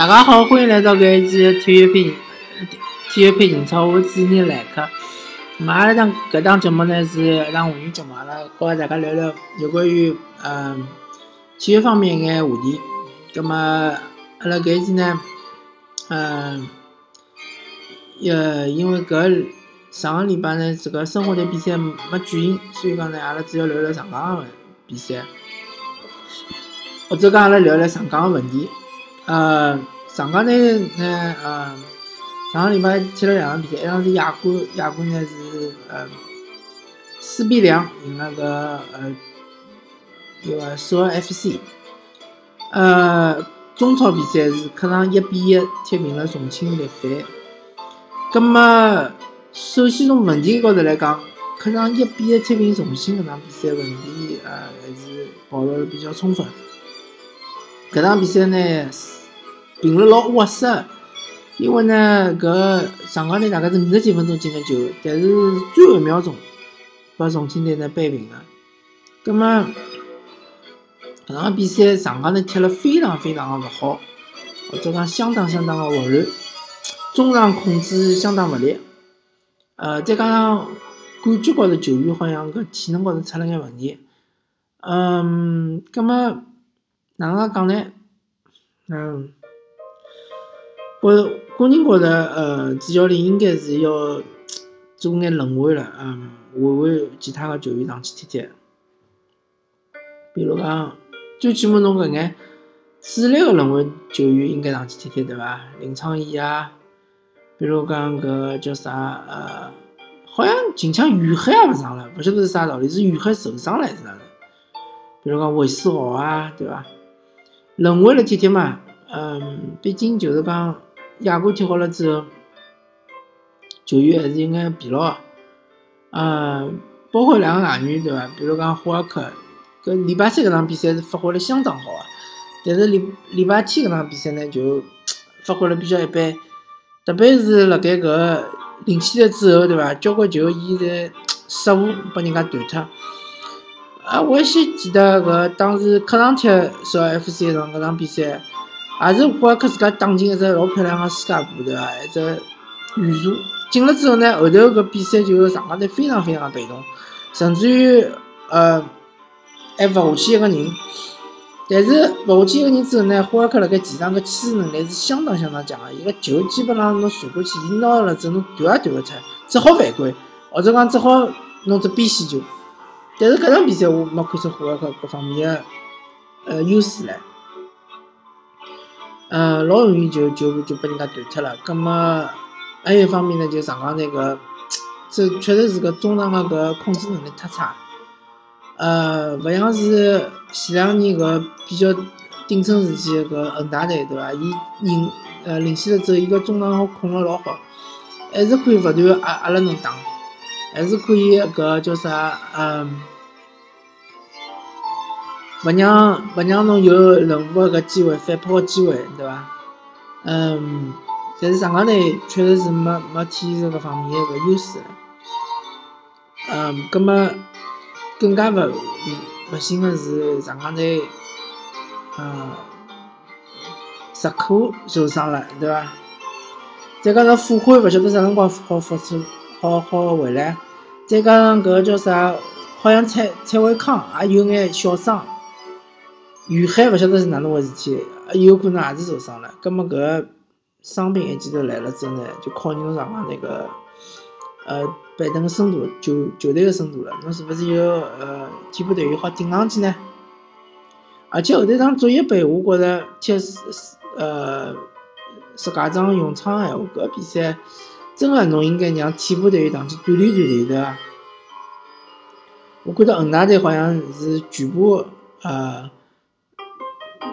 大家好，欢迎来到搿一期体育配体育配情操，我是主持人莱克。咁阿拉档搿档节目呢是一档会员节目，阿拉和大家聊聊有关于嗯体育方面一眼话题。咁么阿拉搿一期呢，嗯，呃，因为搿上个礼拜呢，这个生活队比赛没举行，所以讲呢，阿拉主要聊聊上港个比赛，或者讲阿拉聊聊上港个问题。呃，上港队呢，呃，上个礼拜踢了两场比赛，一场是亚冠，亚冠呢是呃四比两赢那个呃一个首尔 FC，呃，中超比赛是客场一比一踢平了重庆力帆。葛么，首先从问题高头来讲，客场一比一踢平重庆搿场比赛问题呃还是暴露了比较充分。搿场比赛呢？评了老窝塞，因为呢，搿上港队大概是五十几分钟进个球，但是最后一秒钟把重庆队呢扳平了。葛么搿场比赛上港队踢了非常非常个勿好，或者讲相当相当个混乱，中场控制相当勿力，呃，再加上感觉高头球员好像搿体能高头出了眼问题。嗯，葛么哪能讲呢？嗯。我个人觉得，呃，主教练应该是要做眼轮换了，嗯，换换其他个球员上去踢踢。比如讲，最起码侬搿眼主力个轮换球员应该上去踢踢，对伐？林昌义啊，比如讲搿叫啥，呃，好像近腔于海也勿上了，勿晓得是啥道理，是于海受伤了还是哪能？比如讲韦世豪啊，对伐？轮回了踢踢嘛，嗯，毕竟就是讲。亚冠踢好了之后，球员还是有眼疲劳，嗯，包括两个外援对伐？比如讲霍尔克，搿礼拜三搿场比赛是发挥了相当好啊，但是礼礼拜天搿场比赛呢就发挥了比较一般，特别是辣盖搿领先了之后对伐？交关球伊在失误被人家断脱，啊，我还记得搿当时客场踢首尔 FC 一场搿场比赛。也是霍尔克自家打进一只老漂亮个世界波，对伐？一只远射进了之后呢，后头搿比赛就上港队非常非常被动，甚至于呃还勿下去一个人。但是勿下去一个人之后呢，霍尔克辣盖前场个牵制能力是相当相当强个，伊个球基本上侬传过去，伊拿了之后侬断也断勿出，只好犯规，或者讲只好弄只边线球。但是搿场比赛我没看出霍尔克各方面个呃优势来。嗯，老容易就就就被人家断脱了。葛么还有一方面呢，就上港那个，这确实是个中场个搿控制能力太差。呃，勿像是前两年搿比较鼎盛时期搿恒大队对伐？伊领呃领先了之后，伊个中场好控了老好，还是可以勿断压压了侬打，还是可以搿叫啥嗯。勿让勿让侬有任何个机会反扑个机会，对伐？嗯，但是上港队确实是没没体现搿方面个优势。嗯，葛末更加勿勿幸个是上港队，嗯，石科受伤了，对伐？再加上傅欢勿晓得啥辰光好复出，好好回来。再加上搿个叫啥，好像蔡蔡伟康也有眼小伤。于海勿晓得是哪能回事体，有可能也是受伤了。葛末搿伤病一记头来了之后呢，就考验侬上港那个呃板凳个深度，球球队个深度了。侬是勿是有呃替补队员好顶上去呢？而且后头场足协杯，我觉着踢呃石家庄永昌闲话，搿比赛真的侬应该让替补队员上去锻炼锻炼，对伐？我看到恒大队好像是全部呃。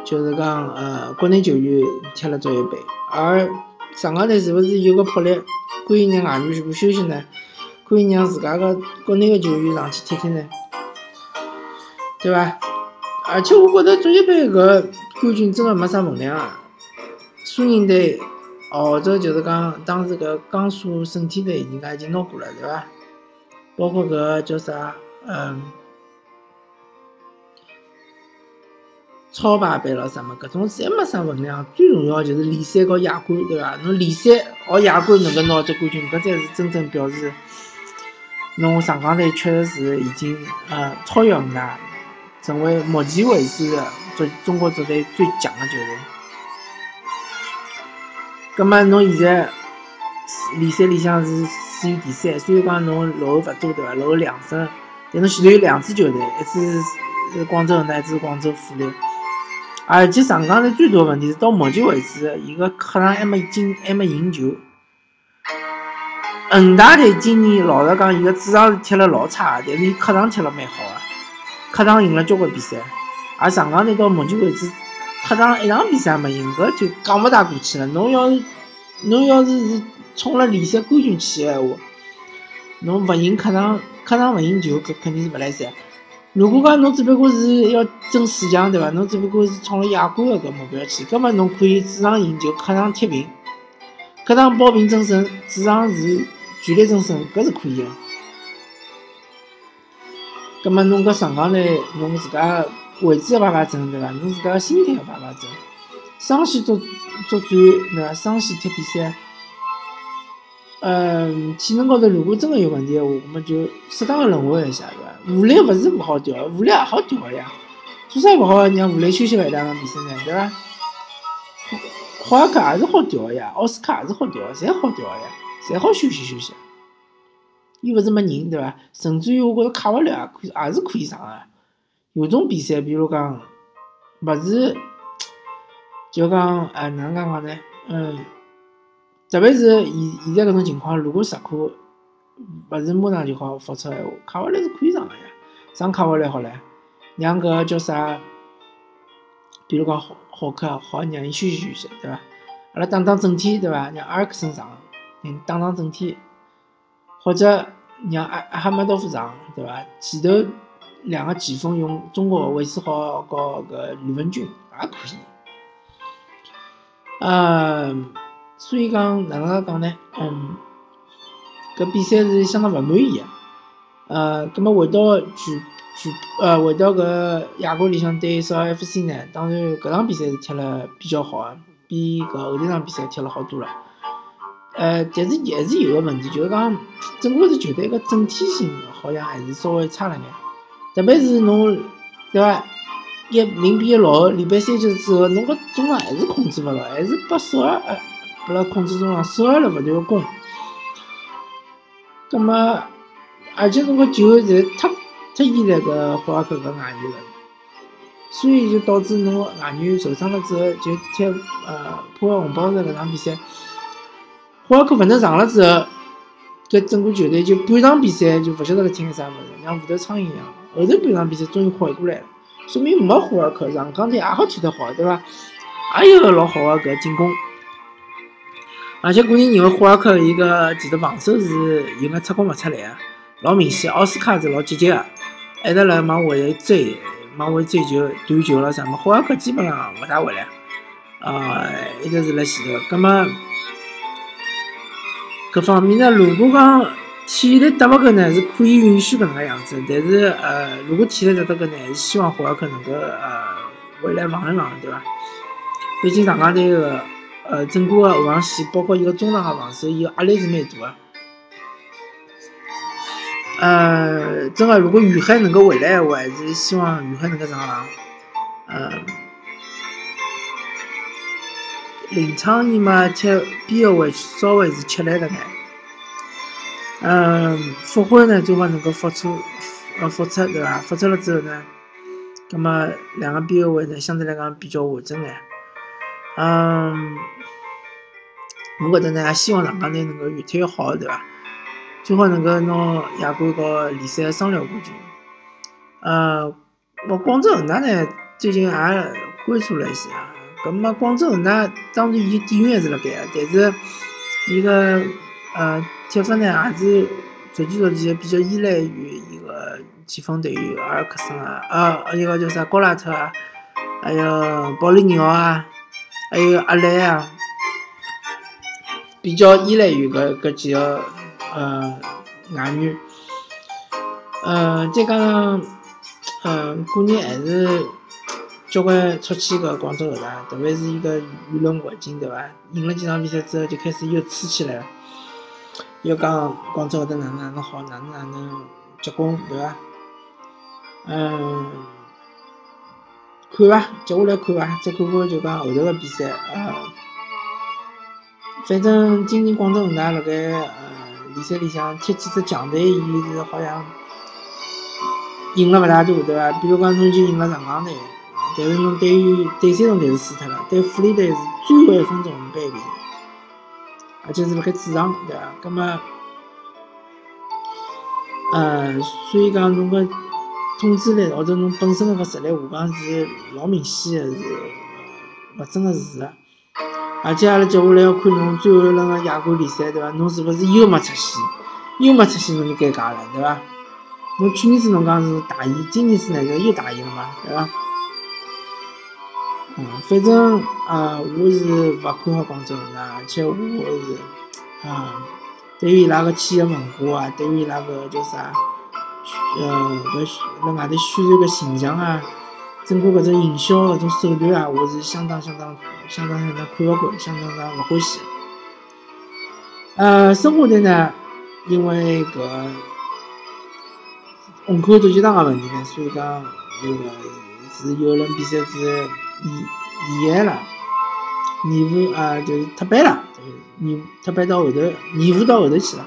就是讲，呃，国内球员踢了足协杯，而上港队是勿是有个魄力，可以让外援全部休息呢？可以让自家个国内个球员上去踢踢呢？对伐？而且我觉着足协杯搿冠军真的没啥分量啊！苏宁队、澳洲就是讲当时搿江苏省体队，人家已经拿过了，对伐？包括搿叫啥，嗯。超排班咯什么，搿种侪没啥分量。最重要就是联赛和亚冠，对伐？侬联赛和亚冠能够拿只冠军，搿才是真正表示侬上港队确实是已经呃超越恒大，成为目前为止的足中国足队最强的球队。葛末侬现在联赛里向是处于第三，虽然讲侬落后勿多，对伐？落后两分，但侬前头有两支球队，一支是广州恒大，一支是广州富力。而且上港队最大的问题是，到目前为止，伊个客场还没进，还没赢球。恒大队今年老实讲，伊个主场是踢了老差，但是伊客场踢了蛮好个，客场赢了交关比赛。而上港队到目前为止，客场一场比赛没赢，搿就讲勿大过去了。侬要是，侬要是是冲了联赛冠军去个闲话，侬勿赢客场，客场勿赢球，搿肯定是勿来三。如果讲侬只不过是要争四强，对伐？侬只不过是冲着亚冠个搿目标去，葛末侬可以主场赢球，客场踢平，客场保平争胜，主场是全力争胜，搿是可以个。葛末侬搿上港呢，侬自家位置要摆摆正，对伐？侬自家个心态要排排正，双线作作战，对伐？双线踢比赛。嗯，体能高头如果真个有问题个话，我们就适当个轮换一下，对伐？武磊勿是勿好调，武磊也好调个呀。做啥勿好让武磊休息一两场比赛呢？对伐？霍尔克也是好调个呀，奥斯卡也是好调个，侪好调个呀，侪好休息休息。又勿是没人，对伐？甚至于我觉着卡瓦略也可以，也是可以上个。有种比赛，比如讲，勿是，就讲，哎，哪能讲讲呢？嗯。特别是现现在搿种情况，如果实可勿是马上就好复出闲话，卡瓦略是可以上个呀，上卡瓦略好唻，让搿叫啥？比如讲好好客好让伊休息休息，对伐？阿拉打打整体，对伐？让阿尔克森上，嗯，打打整体，或者让阿阿哈梅多夫上，对伐？前头两个前锋用中国韦世豪和搿吕文君也可以，嗯。所以讲哪能介讲呢？嗯，搿比赛是相当勿满意个。呃，葛末回到全全呃回到搿亚冠里向对绍尔 FC 呢，当然搿场比赛是踢了比较好个，比搿后头场比赛踢了好多了。呃，但是还是有个问题，就是讲整个是球队个整体性好像还是稍微差了眼。特别是侬对伐？一零比一落后，连败三球之后，侬搿中场还是控制勿牢，还是被绍尔呃。拨辣控制中场，少了勿断个攻，葛末而且侬个球侪太太依赖搿霍尔克搿外援了，所以就导致侬外援受伤了之后，就踢呃破坏红宝石搿场比赛，霍尔克勿能上了之后，搿整个球队就半场比赛就勿晓得辣踢眼啥物事，像无头苍蝇一样。后头半场比赛终于缓过来了，说明没霍尔克上港队也好踢得好，对伐？也有个老好个搿进攻。而且个人认为霍尔克伊个前头防守是有眼出工勿出来个，老明显。奥斯卡是老积极个，一直辣往回追，往回追求断球了啥么。霍尔克基本上勿大回来，啊，一直是辣前头。葛末搿方面呢，如果讲体力达勿够呢，是可以允许搿能个样子。但是呃，如果体力达得够呢，还是希望霍尔克能够呃回来防一防，对伐？毕竟上港队个。呃，整个个后防线，包括伊个中场个防守，伊个压力是蛮大个。呃，真个，如果于海能够回来个话，还是希望于海能够上场。呃，林昌义嘛，踢边后卫稍微是吃力了眼。嗯，复婚呢，最好能够复出，呃，复出对伐？复出了之后呢，葛末两个边后卫呢，相对来讲比较完整眼。嗯，我觉得呢，也希望上港队能够越踢越好，对伐？最好能够拿亚冠和联赛双料冠军。呃，我广州恒大呢，最近也关注了一些啊。咁么，广州恒大当然伊底蕴还是辣盖个，但是伊个呃踢法呢，也是逐渐逐渐比较依赖于伊个前锋队员阿尔克森啊，呃，一个叫啥高拉特啊，还有保利尼奥啊。还有阿莱啊，比较依赖于搿搿几个呃外援，呃再加上呃个人还是交关出去个广州后台，特别是伊个舆论环境，对伐？赢了几场比赛之后，就开始又吹起来了，要讲广州后头哪能哪能好，哪能哪能结棍，对伐？嗯，看伐，接下来看伐，再看看就讲后头个比赛，呃，反正今年广州恒大辣盖呃联赛里向踢几只强队，伊是好像赢了勿大多，对伐？比如讲侬就赢了上港队。但是侬对于对山东队是输脱了，对富力队是最后一分钟扳平，而且是辣盖主场，对伐？葛末，呃，所以讲侬个统治力或者侬本身个实力下降是老明显个，是勿争个事实。而且阿拉接下来要看侬最后一轮个亚冠联赛，对伐？侬是勿是又没出线？又没出线，侬就尴尬了，对伐？侬去年子侬讲是大意，今年子呢又大意了嘛，对伐？嗯，反正啊，我是勿看好广州恒大，而且我是啊，对于伊拉个企业文化啊，对于伊拉个叫啥，呃，搿辣外头宣传个形象啊，整个搿种营销搿种手段啊，我是相当相当相当相当看勿惯，相当相当勿欢喜。呃，申花队呢，因为搿虹口足球场个问题呢，所以讲那个是有轮比赛是。遗遗憾了，延误啊，就是脱班了，延脱班到后头，延误到后头去了。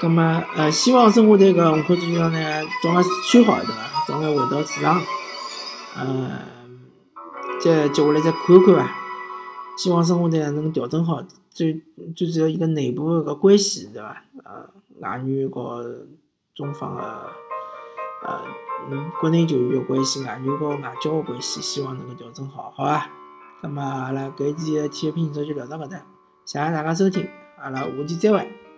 葛么呃，希望申花队搿虹口足球场呢，早眼修好，对伐？早眼回到正常。呃，再接下来再看看伐。希望申花队能调整好，最最主要一个内部搿关系，对伐？呃，外援和中方个。呃，嗯，国内球员的关系，外援和外交的关系，希望能够调整好，好吧？那么阿拉搿期的体育评论就聊到搿搭，谢谢大家收听，阿拉下期再会。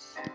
Yes.